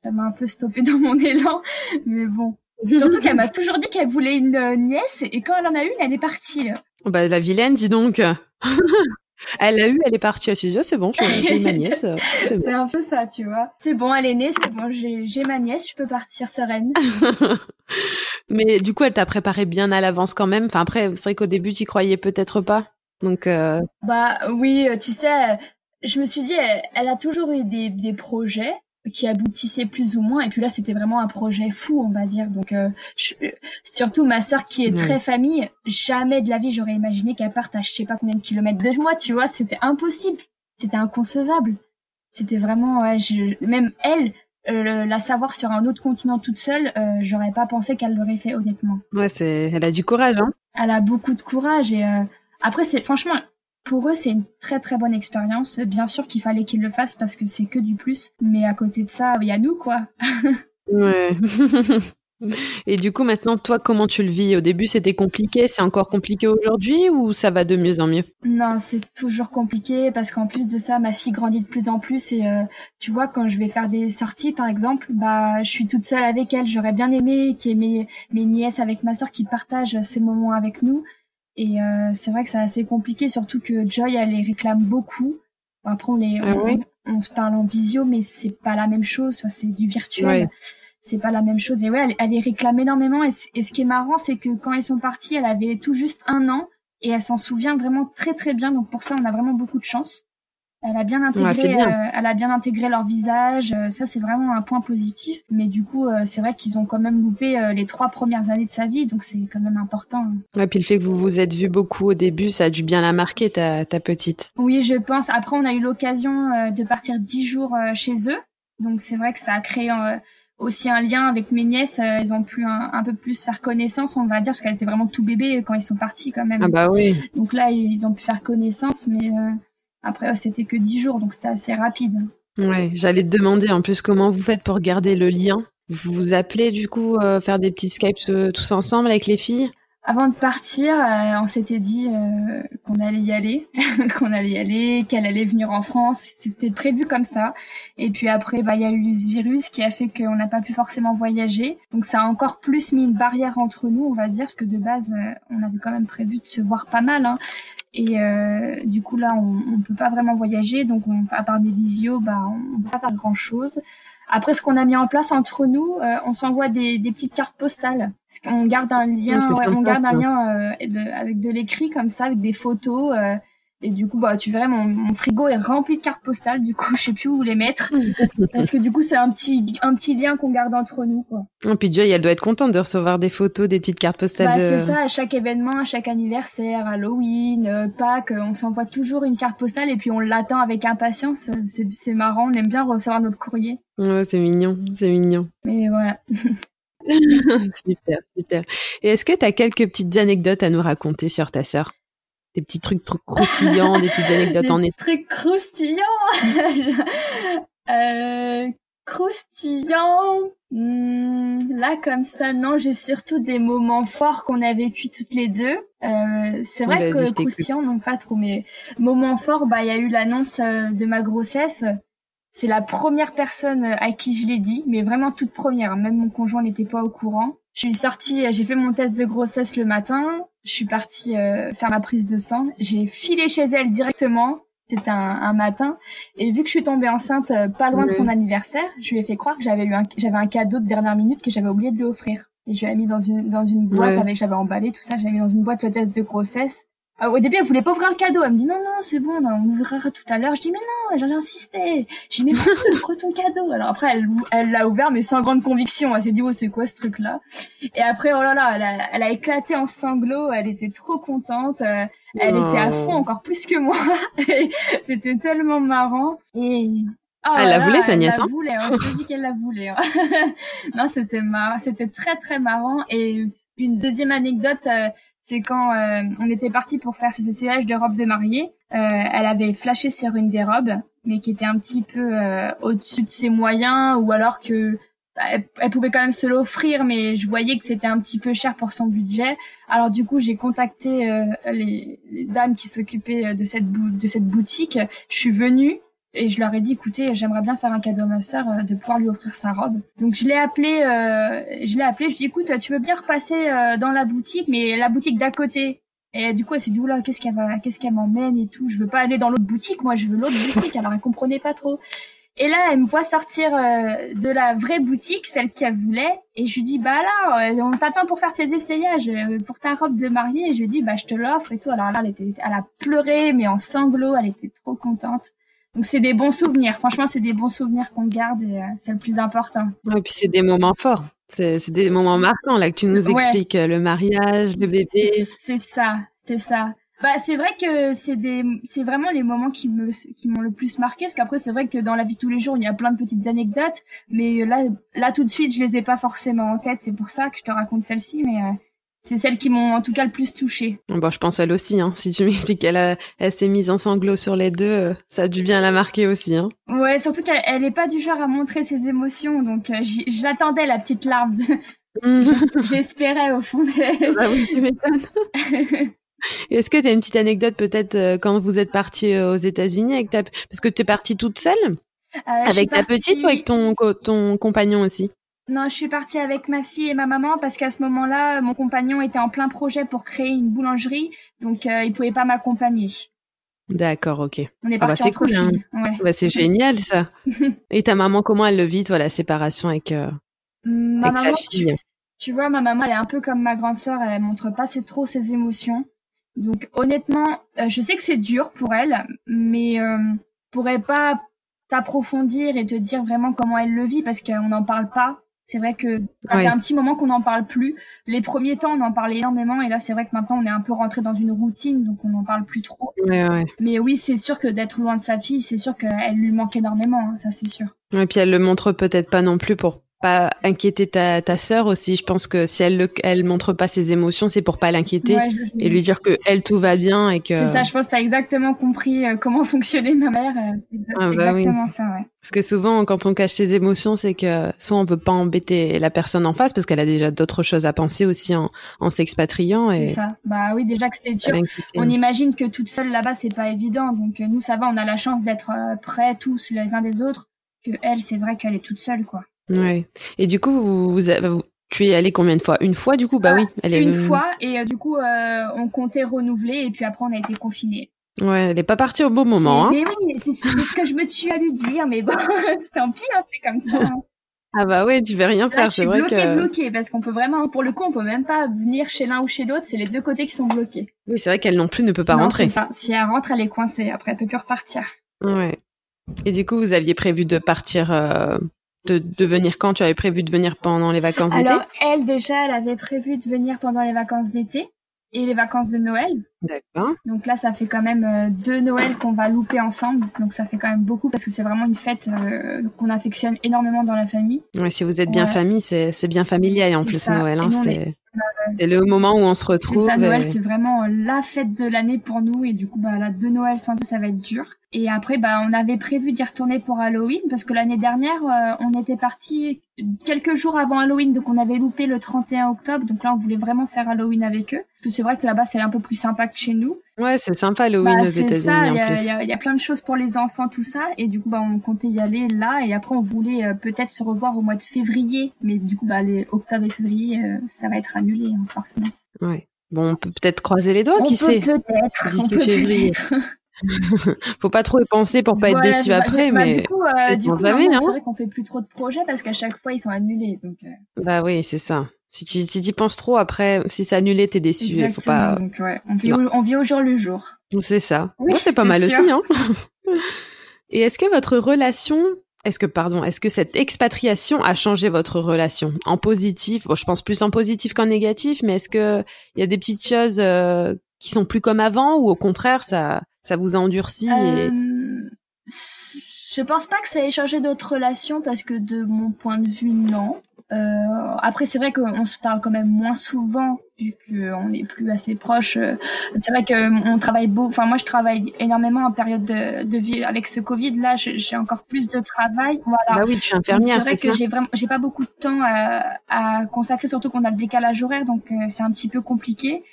ça m'a un peu stoppé (laughs) dans mon élan. Mais bon, Surtout qu'elle m'a toujours dit qu'elle voulait une euh, nièce et quand elle en a une, elle est partie. Bah la vilaine, dis donc. (laughs) elle l'a eu, elle est partie. à suis dit, oh, c'est bon, j'ai ma (laughs) nièce. Euh, c'est un peu ça, tu vois. C'est bon, elle est née, c'est bon, j'ai ma nièce, je peux partir sereine. (laughs) Mais du coup, elle t'a préparé bien à l'avance quand même. Enfin après, c'est vrai qu'au début, tu croyais peut-être pas. Donc. Euh... Bah oui, tu sais, je me suis dit, elle, a toujours eu des, des projets qui aboutissait plus ou moins. Et puis là, c'était vraiment un projet fou, on va dire. Donc, euh, surtout ma sœur qui est très famille, jamais de la vie j'aurais imaginé qu'elle parte à je sais pas combien de kilomètres de moi, tu vois. C'était impossible. C'était inconcevable. C'était vraiment, ouais, je, même elle, euh, la savoir sur un autre continent toute seule, euh, j'aurais pas pensé qu'elle l'aurait fait honnêtement. Ouais, c'est, elle a du courage, hein. Elle a beaucoup de courage et euh, après c'est franchement pour eux, c'est une très très bonne expérience. Bien sûr qu'il fallait qu'ils le fassent parce que c'est que du plus. Mais à côté de ça, il y a nous, quoi. (laughs) ouais. (laughs) Et du coup, maintenant, toi, comment tu le vis? Au début, c'était compliqué. C'est encore compliqué aujourd'hui ou ça va de mieux en mieux? Non, c'est toujours compliqué parce qu'en plus de ça, ma fille grandit de plus en plus. Et euh, tu vois, quand je vais faire des sorties, par exemple, bah, je suis toute seule avec elle. J'aurais bien aimé qu'il y ait mes, mes nièces avec ma sœur qui partagent ces moments avec nous. Et euh, c'est vrai que c'est assez compliqué, surtout que Joy, elle les réclame beaucoup. Après, on, les, ah on, se parle en visio, mais c'est pas la même chose. C'est du virtuel. C'est pas la même chose. Et ouais, elle, les réclame énormément. Et, et ce qui est marrant, c'est que quand ils sont partis, elle avait tout juste un an et elle s'en souvient vraiment très très bien. Donc pour ça, on a vraiment beaucoup de chance. Elle a bien intégré, euh, elle a bien intégré leur visage. Euh, ça, c'est vraiment un point positif. Mais du coup, euh, c'est vrai qu'ils ont quand même loupé les trois premières années de sa vie, donc c'est quand même important. Et puis le fait que vous vous êtes vu beaucoup au début, ça a dû bien la marquer ta, ta petite. Oui, je pense. Après, on a eu l'occasion de partir dix jours chez eux, donc c'est vrai que ça a créé aussi un lien avec mes nièces. Elles ont pu un, peu plus faire connaissance, on va dire, parce qu'elle était vraiment tout bébé quand ils sont partis quand même. Ah bah oui. Donc là, ils ont pu faire connaissance, mais après, c'était que dix jours, donc c'était assez rapide. Ouais, j'allais te demander en plus comment vous faites pour garder le lien? Vous vous appelez du coup, euh, faire des petits Skypes euh, tous ensemble avec les filles? Avant de partir, euh, on s'était dit qu'on allait y aller, (laughs) qu'on allait y aller, qu'elle allait venir en France. C'était prévu comme ça. Et puis après, bah, il y a eu ce virus qui a fait qu'on n'a pas pu forcément voyager. Donc ça a encore plus mis une barrière entre nous, on va dire, parce que de base, on avait quand même prévu de se voir pas mal. Hein. Et euh, du coup là, on, on peut pas vraiment voyager, donc on, à part des visios, bah on peut pas faire grand chose. Après, ce qu'on a mis en place entre nous, euh, on s'envoie des, des, petites cartes postales. On garde un lien, on garde un lien euh, avec de l'écrit comme ça, avec des photos. Euh, et du coup, bah, tu verrais, mon, mon, frigo est rempli de cartes postales. Du coup, (laughs) je sais plus où les mettre. (laughs) parce que du coup, c'est un petit, un petit lien qu'on garde entre nous, quoi. Et puis Joy, elle doit être contente de recevoir des photos, des petites cartes postales. Bah, c'est ça, à chaque événement, à chaque anniversaire, Halloween, euh, Pâques, on s'envoie toujours une carte postale et puis on l'attend avec impatience. C'est, c'est marrant, on aime bien recevoir notre courrier. Ouais, c'est mignon, c'est mignon. Mais voilà. (laughs) super, super. Et est-ce que tu as quelques petites anecdotes à nous raconter sur ta sœur? Des petits trucs trop croustillants, des petites anecdotes en Des trucs croustillants (laughs) euh, Croustillants hmm, Là, comme ça, non, j'ai surtout des moments forts qu'on a vécu toutes les deux. Euh, c'est vrai que croustillants, non pas trop, mais moments forts, bah, il y a eu l'annonce euh, de ma grossesse. C'est la première personne à qui je l'ai dit, mais vraiment toute première. Même mon conjoint n'était pas au courant. Je suis sortie, j'ai fait mon test de grossesse le matin. Je suis partie euh, faire ma prise de sang. J'ai filé chez elle directement. C'était un, matin. Et vu que je suis tombée enceinte euh, pas loin de son anniversaire, je lui ai fait croire que j'avais eu un, j'avais un cadeau de dernière minute que j'avais oublié de lui offrir. Et je lui ai mis dans une, dans une boîte avec, j'avais emballé tout ça, j'avais mis dans une boîte le test de grossesse. Euh, au début, elle voulait pas ouvrir le cadeau. Elle me dit non, non, c'est bon, on ouvrira tout à l'heure. Je dis mais non, insisté. J'ai mais vas-y, ouvre ton cadeau. Alors après, elle, elle l'a ouvert, mais sans grande conviction. Elle s'est dit oh c'est quoi ce truc là Et après oh là là, elle a, elle a éclaté en sanglots. Elle était trop contente. Euh, elle était à fond encore plus que moi. (laughs) C'était tellement marrant. Et Oh elle la voulait, sa nièce. Elle la voulait, hein. je dis qu'elle la voulait. Hein. (laughs) non, c'était marrant, c'était très très marrant. Et une deuxième anecdote, euh, c'est quand euh, on était parti pour faire ses essayages de robes de mariée. Euh, elle avait flashé sur une des robes, mais qui était un petit peu euh, au-dessus de ses moyens, ou alors que bah, elle, pouvait quand même se l'offrir, mais je voyais que c'était un petit peu cher pour son budget. Alors du coup, j'ai contacté les, les, dames qui s'occupaient de cette, de cette boutique. Je suis venue et je leur ai dit écoutez j'aimerais bien faire un cadeau à ma sœur euh, de pouvoir lui offrir sa robe. Donc je l'ai appelé euh, je l'ai appelé je lui ai dit écoute tu veux bien repasser euh, dans la boutique mais la boutique d'à côté. Et du coup elle s'est dit oula qu'est-ce qu'elle va qu'est-ce qu'elle m'emmène et tout. Je veux pas aller dans l'autre boutique moi je veux l'autre boutique. Alors elle comprenait pas trop. Et là, elle me voit sortir de la vraie boutique, celle qu'elle voulait, et je lui dis bah là, on t'attend pour faire tes essayages, pour ta robe de mariée. Et je lui dis bah je te l'offre et tout. Alors là, elle était, elle a pleuré mais en sanglots, elle était trop contente. Donc c'est des bons souvenirs. Franchement, c'est des bons souvenirs qu'on garde et c'est le plus important. Et puis c'est des moments forts. C'est des moments marquants là que tu nous expliques, le mariage, le bébé. C'est ça, c'est ça. Bah, c'est vrai que c'est des, c'est vraiment les moments qui me, qui m'ont le plus marqué, parce qu'après, c'est vrai que dans la vie de tous les jours, il y a plein de petites anecdotes, mais là, là, tout de suite, je les ai pas forcément en tête, c'est pour ça que je te raconte celle-ci, mais euh, c'est celles qui m'ont en tout cas le plus touchée. Bon, je pense elle aussi, hein. Si tu m'expliques qu'elle elle s'est mise en sanglots sur les deux, euh, ça a dû bien la marquer aussi, hein. Ouais, surtout qu'elle elle est pas du genre à montrer ses émotions, donc euh, j'attendais la petite larme. (laughs) J'espérais au fond d'elle. (laughs) Bah oui, tu m'étonnes. (laughs) Est-ce que tu as une petite anecdote peut-être euh, quand vous êtes partie euh, aux États-Unis avec ta parce que tu es partie toute seule euh, avec ta petite ou avec ton ton compagnon aussi? Non, je suis partie avec ma fille et ma maman parce qu'à ce moment-là, mon compagnon était en plein projet pour créer une boulangerie, donc il pouvait pas m'accompagner. D'accord, ok. On est ah bah, parti cool, hein. bah, c'est génial ça. (laughs) et ta maman, comment elle le vit, toi, la séparation avec, avec sa fille? tu, vois, ma maman, elle est un peu comme ma grande sœur, elle montre pas trop ses émotions. Donc honnêtement, euh, je sais que c'est dur pour elle, mais euh, pourrais pas t'approfondir et te dire vraiment comment elle le vit parce qu'on n'en parle pas. C'est vrai que ça fait un petit moment qu'on n'en parle plus. Les premiers temps, on en parlait énormément et là, c'est vrai que maintenant, on est un peu rentré dans une routine, donc on n'en parle plus trop. Mais oui, c'est sûr que d'être loin de sa fille, c'est sûr qu'elle lui manque énormément, hein, ça c'est sûr. Et puis elle le montre peut-être pas non plus pour pas inquiéter ta, ta sœur aussi. Je pense que si elle elle montre pas ses émotions, c'est pour pas l'inquiéter et lui dire que elle tout va bien et que. C'est ça. Je pense que t'as exactement compris euh, comment (laughs) fonctionnait ma mère. Euh, c'est ah, bah exactement ça, ouais. Parce que souvent, quand on cache ses émotions, c'est que soit on veut pas embêter la personne en face parce qu'elle a déjà d'autres choses à penser aussi en, en s'expatriant. Et... C'est ça. Bah oui, déjà que c'est dur. On imagine que toute seule là-bas, c'est pas évident. Donc nous, ça va. On a la chance d'être prêts tous les uns des autres. Que elle, c'est vrai qu'elle est toute seule, quoi. Ouais. Et du coup, vous, vous, tu es allé combien de fois? Une fois, du coup? Bah oui. Elle est... Une fois, et euh, du coup, euh, on comptait renouveler, et puis après, on a été confinés. Ouais, elle n'est pas partie au bon moment. Hein. Mais oui, c'est ce que je me suis à lui dire, mais bon, (laughs) tant pis, hein, c'est comme ça. Hein. Ah bah ouais, tu vas rien faire, c'est vrai bloqué, que... bloqué, parce qu'on peut vraiment, pour le coup, on peut même pas venir chez l'un ou chez l'autre, c'est les deux côtés qui sont bloqués. Oui, c'est vrai qu'elle non plus ne peut pas rentrer. Ça. Si elle rentre, elle est coincée, après elle peut plus repartir. Ouais. Et du coup, vous aviez prévu de partir euh, de, venir quand Tu avais prévu de venir pendant les vacances d'été Alors, elle, déjà, elle avait prévu de venir pendant les vacances d'été et les vacances de Noël. D'accord. Donc là, ça fait quand même euh, deux Noëls qu'on va louper ensemble. Donc ça fait quand même beaucoup parce que c'est vraiment une fête euh, qu'on affectionne énormément dans la famille. Ouais, si vous êtes bien famille, c'est bien familial en plus Noël. Hein, c'est c'est le moment où on se retrouve. Ça, Noël, c'est vraiment la fête de l'année pour nous et du coup, bah, là, de Noël sans eux, ça va être dur. Et après, bah, on avait prévu d'y retourner pour Halloween parce que l'année dernière, euh, on était parti quelques jours avant Halloween, donc on avait loupé le 31 octobre. Donc là, on voulait vraiment faire Halloween avec eux. C'est vrai que là-bas, c'est un peu plus sympa que chez nous. Ouais, c'est sympa Halloween bah, aux États-Unis. ça, il y, a plein de choses pour les enfants, tout ça. Et du coup, bah, on comptait y aller là. Et après, on voulait euh, peut-être se revoir au mois de février. Mais du coup, bah, les octobre et février, euh, ça va être annulé, hein, forcément. Ouais. Bon, on peut peut-être croiser les doigts, qui sait? Peut-être. D'ici février. (laughs) (laughs) Faut pas trop y penser pour pas être déçu après, bah, mais du coup, euh, du coup hein. c'est vrai qu'on fait plus trop de projets parce qu'à chaque fois ils sont annulés. Donc, Bah oui, c'est ça. Si tu si y penses trop, après, si c'est annulé, t'es déçu. Exactement, faut pas... donc, ouais, on, vit au, on vit au jour le jour. C'est ça. Oui, c'est pas mal aussi. Hein (laughs) Et est-ce que votre relation, est-ce que pardon, est-ce que cette expatriation a changé votre relation? En positif Bon, je pense plus en positif qu'en négatif, mais est-ce que il y a des petites choses euh, qui sont plus comme avant ou au contraire ça ça vous a endurci et... Euh, je pense pas que ça ait changé notre relation parce que de mon point de vue non. Euh, après, c'est vrai qu'on se parle quand même moins souvent vu qu'on n'est plus assez proches. Euh, c'est vrai qu'on travaille beaucoup. Enfin, moi, je travaille énormément en période de, de vie avec ce Covid. Là, j'ai encore plus de travail. Voilà. Bah oui, tu es infirmière. C'est vrai que j'ai vraiment, j'ai pas beaucoup de temps à, à consacrer, surtout qu'on a le décalage horaire, donc euh, c'est un petit peu compliqué.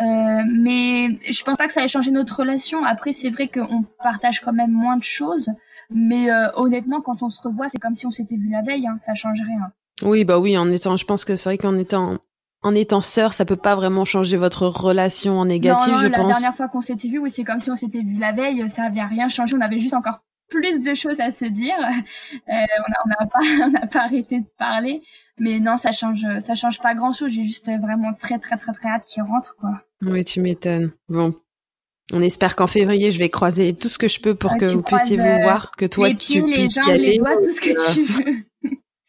Euh, mais je pense pas que ça ait changé notre relation. Après, c'est vrai qu'on partage quand même moins de choses. Mais euh, honnêtement, quand on se revoit, c'est comme si on s'était vu la veille. Hein, ça change rien. Oui, bah oui, en étant, je pense que c'est vrai qu'en étant en étant sœur, ça peut pas vraiment changer votre relation en négatif, non, non, je la pense. La dernière fois qu'on s'était vu, oui, c'est comme si on s'était vu la veille, ça avait rien changé, on avait juste encore plus de choses à se dire. Euh, on n'a pas, (laughs) on n'a pas arrêté de parler, mais non, ça change, ça change pas grand chose. J'ai juste vraiment très, très, très, très hâte qu'il rentre, quoi. Oui, tu m'étonnes. Bon, On espère qu'en février, je vais croiser tout ce que je peux pour que vous puissiez vous voir, que toi, les pieds, tu les jambes, les doigts, tout ce que tu (laughs) veux.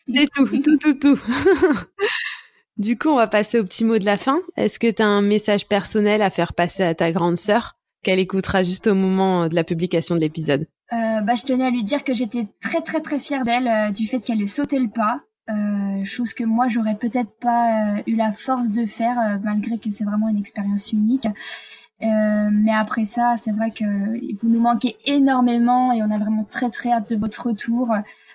C'est tout, tout, tout, tout. (laughs) du coup, on va passer au petit mot de la fin. Est-ce que tu as un message personnel à faire passer à ta grande sœur qu'elle écoutera juste au moment de la publication de l'épisode? euh, bah, je tenais à lui dire que j'étais très très très fière d'elle euh, du fait qu'elle ait sauté le pas, euh, chose que moi j'aurais peut-être pas euh, eu la force de faire euh, malgré que c'est vraiment une expérience unique. mais après ça, c'est vrai que vous nous manquez énormément et on a vraiment très très hâte de votre retour.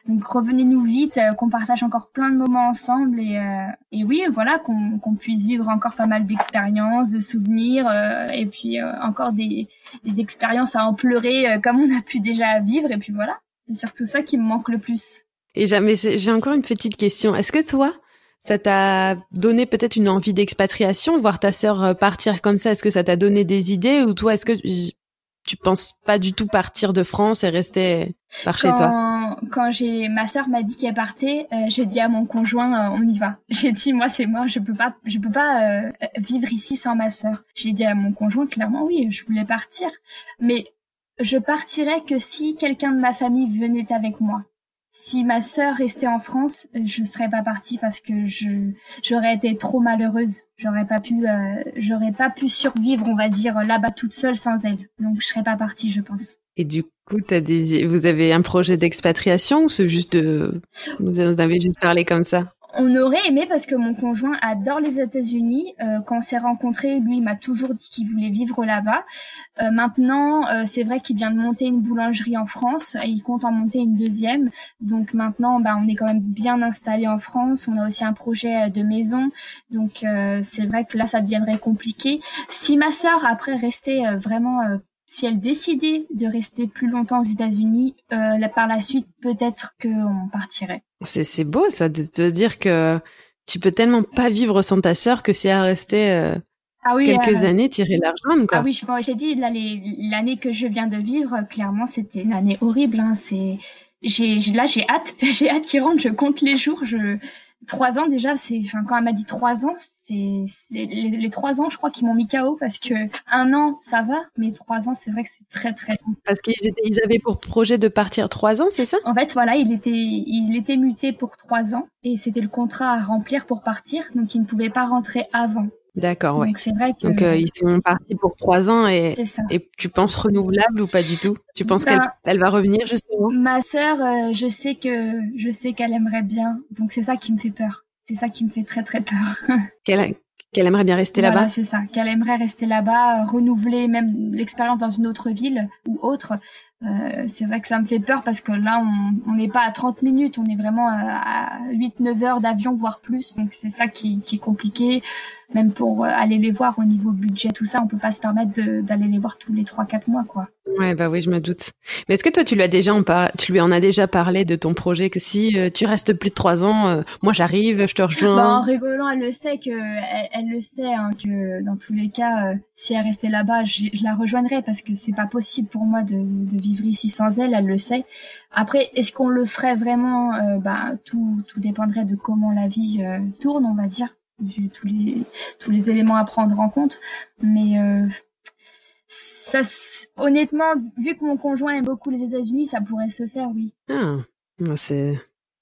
Donc revenez-nous vite, euh, qu'on partage encore plein de moments ensemble et, euh, et oui, voilà, qu'on qu'on puisse vivre encore pas mal d'expériences, de souvenirs euh, et puis encore des, des expériences à en pleurer comme on a pu déjà vivre. Et puis voilà, c'est surtout ça qui me manque le plus. Et jamais, j'ai encore une petite question. Est-ce que toi, ça t'a donné peut-être une envie d'expatriation, voir ta sœur partir comme ça? Est-ce que ça t'a donné des idées? Ou toi, est-ce que tu penses pas du tout partir de France et rester par chez toi? Quand j'ai ma sœur m'a dit qu'elle partait, euh, j'ai dit à mon conjoint euh, on y va. (laughs) J'ai dit moi c'est moi, je peux pas je peux pas euh, vivre ici sans ma sœur. J'ai dit à mon conjoint clairement oui, je voulais partir, mais je partirais que si quelqu'un de ma famille venait avec moi si ma sœur restait en France, je serais pas partie parce que je j'aurais été trop malheureuse. J'aurais pas pu euh, j'aurais pas pu survivre, on va dire là-bas toute seule sans elle. Donc je serais pas partie, je pense. Et du coup, as des vous avez un projet d'expatriation ou c'est juste de vous en avez juste parlé comme ça? On aurait aimé parce que mon conjoint adore les États-Unis. Euh, quand on s'est rencontrés, lui, il m'a toujours dit qu'il voulait vivre là-bas. Euh, maintenant, euh, c'est vrai qu'il vient de monter une boulangerie en France et il compte en monter une deuxième. Donc maintenant, bah, on est quand même bien installé en France. On a aussi un projet de maison. Donc c'est vrai que là, ça deviendrait compliqué. Si ma sœur après restait vraiment si elle décidait de rester plus longtemps aux États-Unis, euh, par la suite, peut-être qu'on partirait. C'est beau ça de te dire que tu peux tellement pas vivre sans ta sœur que si elle restait euh, ah quelques années, tirer l'argent quoi. Ah oui, je j'ai dit l'année que je viens de vivre, clairement, c'était une année horrible. Hein, c'est j'ai là j'ai hâte, (laughs) j'ai hâte qu'il rentre. Je compte les jours. Je trois ans déjà, c'est, enfin, quand elle m'a dit trois ans, c'est, les, trois ans, je crois qu'ils m'ont mis KO parce que un an, ça va, mais trois ans, c'est vrai que c'est très très long. Parce qu'ils étaient, ils avaient pour projet de partir trois ans, c'est ça? En fait, voilà, il était, il était muté pour trois ans et c'était le contrat à remplir pour partir, donc il ne pouvait pas rentrer avant. D'accord, ouais. Donc c'est vrai que donc euh, ils sont partis pour trois ans et et tu penses renouvelable ou pas du tout? Tu penses qu'elle elle va revenir justement? Ma sœur, euh, je sais que je sais qu'elle aimerait bien, donc c'est ça qui me fait peur. C'est ça qui me fait très très peur. (laughs) qu'elle qu'elle aimerait bien rester là-bas? c'est ça. Qu'elle aimerait rester là-bas, renouveler même l'expérience dans une autre ville ou autre. Euh, c'est vrai que ça me fait peur parce que là, on n'est pas à 30 minutes, on est vraiment à, 8-9 heures d'avion, voire plus. Donc c'est ça qui, qui est compliqué même pour euh, aller les voir au niveau budget, tout ça, on peut pas se permettre d'aller les voir tous les trois, quatre mois, quoi. Ouais, bah oui, je me doute. Mais est-ce que toi, tu lui as déjà, tu lui en as déjà parlé de ton projet que si euh, tu restes plus de trois ans, euh, moi j'arrive, je te rejoins. Bah, en rigolant, elle le sait que, elle, le sait hein, que dans tous les cas, si elle restait là-bas, je, la rejoindrais parce que c'est pas possible pour moi de, de, vivre ici sans elle. Elle le sait. Après, est-ce qu'on le ferait vraiment Bah, tout, tout dépendrait de comment la vie tourne, on va dire vu tous les tous les éléments à prendre en compte. Mais euh, ça, honnêtement, vu que mon conjoint aime beaucoup les États-Unis, ça pourrait se faire, oui. Ah, c'est.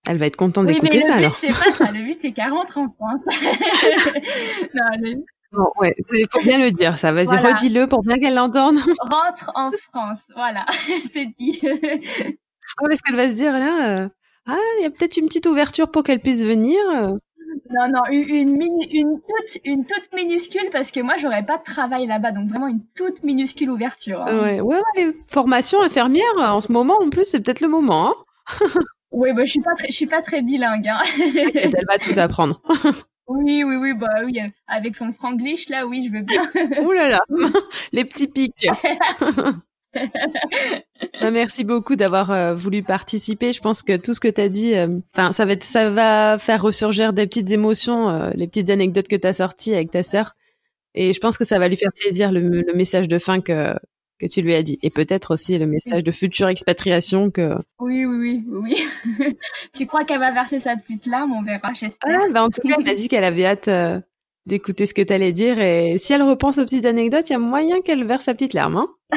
Elle va être contente d'écouter ça alors. C'est pas ça. Le but c'est qu'elle rentre en France. (laughs) non, Ouais, il faut bien le dire, ça. Vas-y, redis-le pour bien qu'elle l'entende. (laughs) Rentre en France, voilà, (laughs) c'est dit. ah, ce qu'elle va se dire là, euh, ah, il y a peut-être une petite ouverture pour qu'elle puisse venir. Non, non, une, une, une, toute, une toute minuscule parce que moi, j'aurais pas de travail là-bas, donc vraiment une toute minuscule ouverture. Hein. Ouais, formations infirmières, en ce moment, en plus, c'est peut-être le moment. Hein (laughs) oui, bah, je suis pas très, je suis pas très bilingue. Hein. elle va tout apprendre. Oui, oui, oui, bah oui, avec son franglish là, oui, je veux bien. (laughs) Ouh là là, (laughs) les petits pics. (laughs) Bah, merci beaucoup d'avoir euh, voulu participer. Je pense que tout ce que tu as dit, euh, ça va être, ça va faire ressurgir des petites émotions, euh, les petites anecdotes que tu as sorties avec ta sœur. Et je pense que ça va lui faire plaisir le, message de fin que que tu lui as dit, et peut-être aussi le message de future expatriation que. Oui, oui, oui, oui. (laughs) tu crois qu'elle va verser sa petite larme? On verra, j'espère. Ah, bah en tout cas, elle a dit qu'elle avait hâte d'écouter ce que tu allais dire. Et si elle repense aux petites anecdotes, il y a moyen qu'elle verse sa petite larme. Hein (laughs)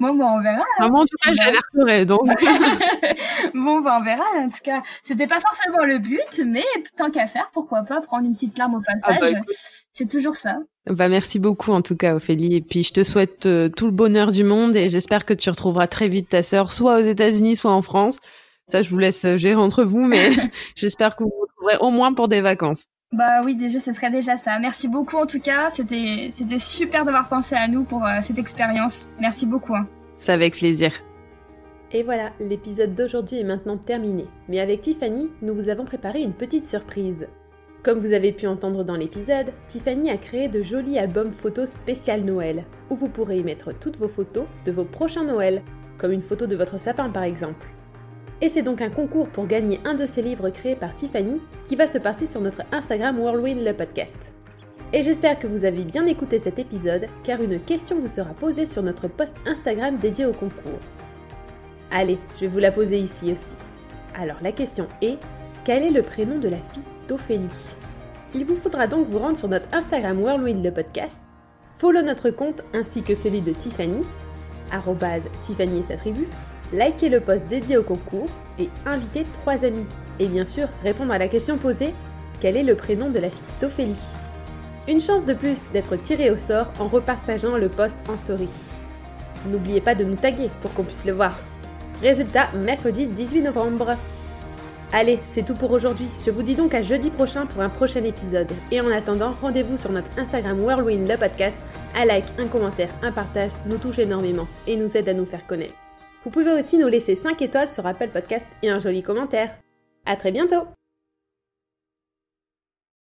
bon, bah, on verra. Hein. moi, en tout cas, je la verserai, donc. (laughs) bon, bah, on verra. En tout cas, c'était pas forcément le but, mais tant qu'à faire, pourquoi pas prendre une petite larme au ah, bah, passage. C'est toujours ça. Bah, merci beaucoup, en tout cas, Ophélie. Et puis, je te souhaite euh, tout le bonheur du monde et j'espère que tu retrouveras très vite ta sœur, soit aux États-Unis, soit en France. Ça, je vous laisse euh, gérer entre vous, mais (laughs) j'espère que vous vous retrouverez au moins pour des vacances. Bah oui, déjà, ce serait déjà ça. Merci beaucoup en tout cas. C'était, c'était super d'avoir pensé à nous pour euh, cette expérience. Merci beaucoup. Hein. C'est avec plaisir. Et voilà, l'épisode d'aujourd'hui est maintenant terminé. Mais avec Tiffany, nous vous avons préparé une petite surprise. Comme vous avez pu entendre dans l'épisode, Tiffany a créé de jolis albums photos spécial Noël, où vous pourrez y mettre toutes vos photos de vos prochains Noëls, comme une photo de votre sapin par exemple. Et c'est donc un concours pour gagner un de ces livres créés par Tiffany qui va se passer sur notre Instagram Whirlwind le podcast. Et j'espère que vous avez bien écouté cet épisode car une question vous sera posée sur notre post Instagram dédié au concours. Allez, je vais vous la poser ici aussi. Alors la question est, quel est le prénom de la fille d'Ophélie? Il vous faudra donc vous rendre sur notre Instagram Whirlwind le podcast, follow notre compte ainsi que celui de Tiffany, Tiffany et sa tribu, likez le post dédié au concours et invitez trois amis. Et bien sûr, répondre à la question posée quel est le prénom de la fille d'Ophélie? Une chance de plus d'être tiré au sort en repartageant le post en story. N'oubliez pas de nous taguer pour qu'on puisse le voir. Résultat, mercredi 18 novembre. Allez, c'est tout pour aujourd'hui. Je vous dis donc à jeudi prochain pour un prochain épisode. Et en attendant, rendez-vous sur notre Instagram Whirlwind le podcast. Un like, un commentaire, un partage nous touche énormément et nous aide à nous faire connaître. Vous pouvez aussi nous laisser 5 étoiles sur Apple Podcast et un joli commentaire. À très bientôt